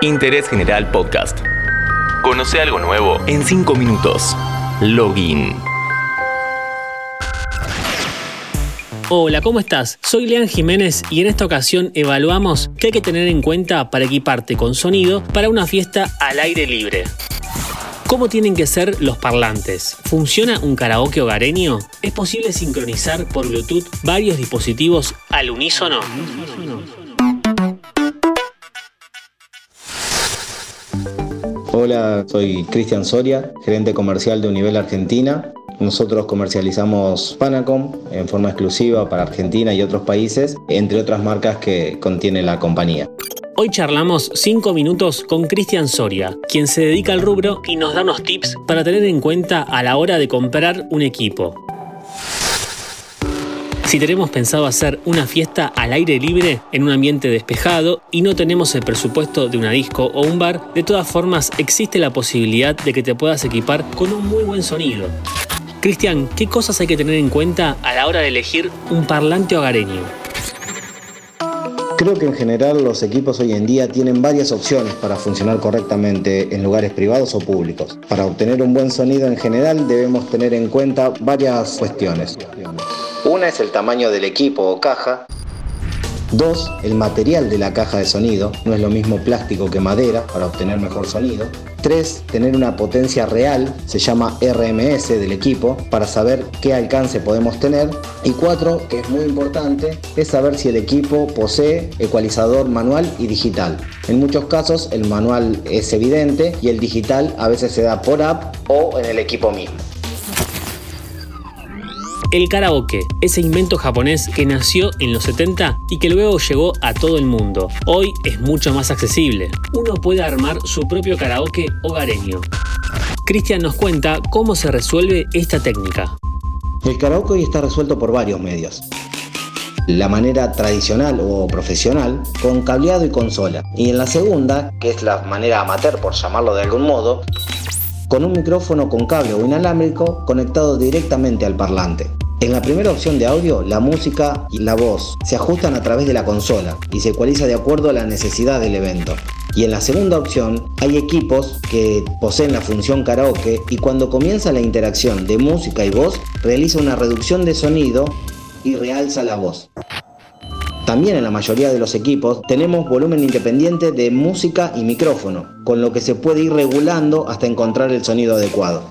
Interés General Podcast. Conoce algo nuevo en 5 minutos. Login. Hola, ¿cómo estás? Soy Lean Jiménez y en esta ocasión evaluamos qué hay que tener en cuenta para equiparte con sonido para una fiesta al aire libre. ¿Cómo tienen que ser los parlantes? ¿Funciona un karaoke hogareño? ¿Es posible sincronizar por Bluetooth varios dispositivos al unísono? Hola, soy Cristian Soria, gerente comercial de Univel Argentina. Nosotros comercializamos Panacom en forma exclusiva para Argentina y otros países, entre otras marcas que contiene la compañía. Hoy charlamos 5 minutos con Cristian Soria, quien se dedica al rubro y nos da unos tips para tener en cuenta a la hora de comprar un equipo. Si tenemos pensado hacer una fiesta al aire libre en un ambiente despejado y no tenemos el presupuesto de una disco o un bar, de todas formas existe la posibilidad de que te puedas equipar con un muy buen sonido. Cristian, ¿qué cosas hay que tener en cuenta a la hora de elegir un parlante hogareño? Creo que en general los equipos hoy en día tienen varias opciones para funcionar correctamente en lugares privados o públicos. Para obtener un buen sonido en general debemos tener en cuenta varias cuestiones. Una es el tamaño del equipo o caja. Dos, el material de la caja de sonido. No es lo mismo plástico que madera para obtener mejor sonido. Tres, tener una potencia real, se llama RMS del equipo, para saber qué alcance podemos tener. Y cuatro, que es muy importante, es saber si el equipo posee ecualizador manual y digital. En muchos casos el manual es evidente y el digital a veces se da por app o en el equipo mismo. El karaoke, ese invento japonés que nació en los 70 y que luego llegó a todo el mundo. Hoy es mucho más accesible. Uno puede armar su propio karaoke hogareño. Cristian nos cuenta cómo se resuelve esta técnica. El karaoke hoy está resuelto por varios medios. La manera tradicional o profesional, con cableado y consola. Y en la segunda, que es la manera amateur por llamarlo de algún modo, con un micrófono con cable o inalámbrico conectado directamente al parlante. En la primera opción de audio, la música y la voz se ajustan a través de la consola y se ecualiza de acuerdo a la necesidad del evento. Y en la segunda opción hay equipos que poseen la función karaoke y cuando comienza la interacción de música y voz realiza una reducción de sonido y realza la voz. También en la mayoría de los equipos tenemos volumen independiente de música y micrófono, con lo que se puede ir regulando hasta encontrar el sonido adecuado.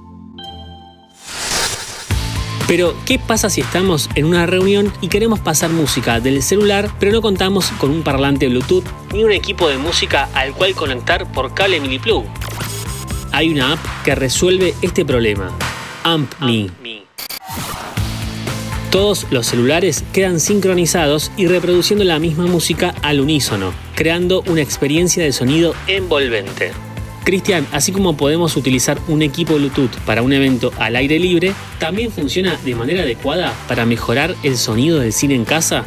Pero, ¿qué pasa si estamos en una reunión y queremos pasar música del celular, pero no contamos con un parlante Bluetooth ni un equipo de música al cual conectar por cable mini plug? Hay una app que resuelve este problema, AmpMe. Todos los celulares quedan sincronizados y reproduciendo la misma música al unísono, creando una experiencia de sonido envolvente. Cristian, así como podemos utilizar un equipo Bluetooth para un evento al aire libre, ¿también funciona de manera adecuada para mejorar el sonido del cine en casa?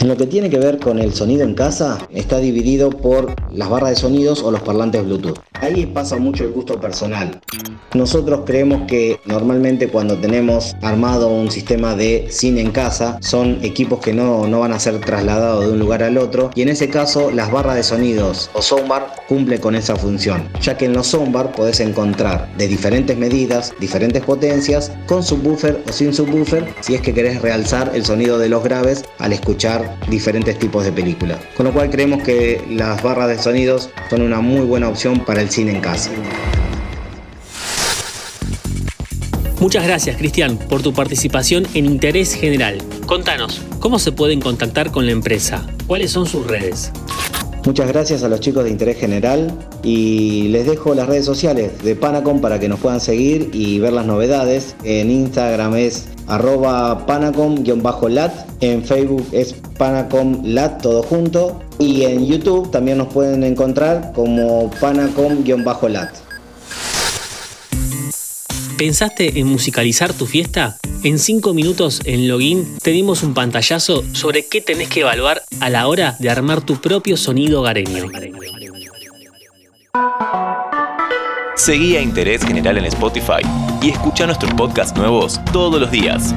En lo que tiene que ver con el sonido en casa, está dividido por las barras de sonidos o los parlantes Bluetooth. Ahí pasa mucho el gusto personal. Nosotros creemos que normalmente cuando tenemos armado un sistema de cine en casa, son equipos que no, no van a ser trasladados de un lugar al otro y en ese caso las barras de sonidos o soundbar cumple con esa función, ya que en los soundbar podés encontrar de diferentes medidas, diferentes potencias, con subwoofer o sin subwoofer, si es que querés realzar el sonido de los graves al escuchar diferentes tipos de películas. Con lo cual creemos que las barras de sonidos son una muy buena opción para el cine en casa. Muchas gracias, Cristian, por tu participación en Interés General. Contanos, ¿cómo se pueden contactar con la empresa? ¿Cuáles son sus redes? Muchas gracias a los chicos de Interés General y les dejo las redes sociales de Panacom para que nos puedan seguir y ver las novedades. En Instagram es arroba panacom-lat, en Facebook es panacom-lat todo junto y en YouTube también nos pueden encontrar como panacom-lat. ¿Pensaste en musicalizar tu fiesta? En 5 minutos en Login te dimos un pantallazo sobre qué tenés que evaluar a la hora de armar tu propio sonido hogareño. Seguí a Interés General en Spotify y escucha nuestros podcasts nuevos todos los días.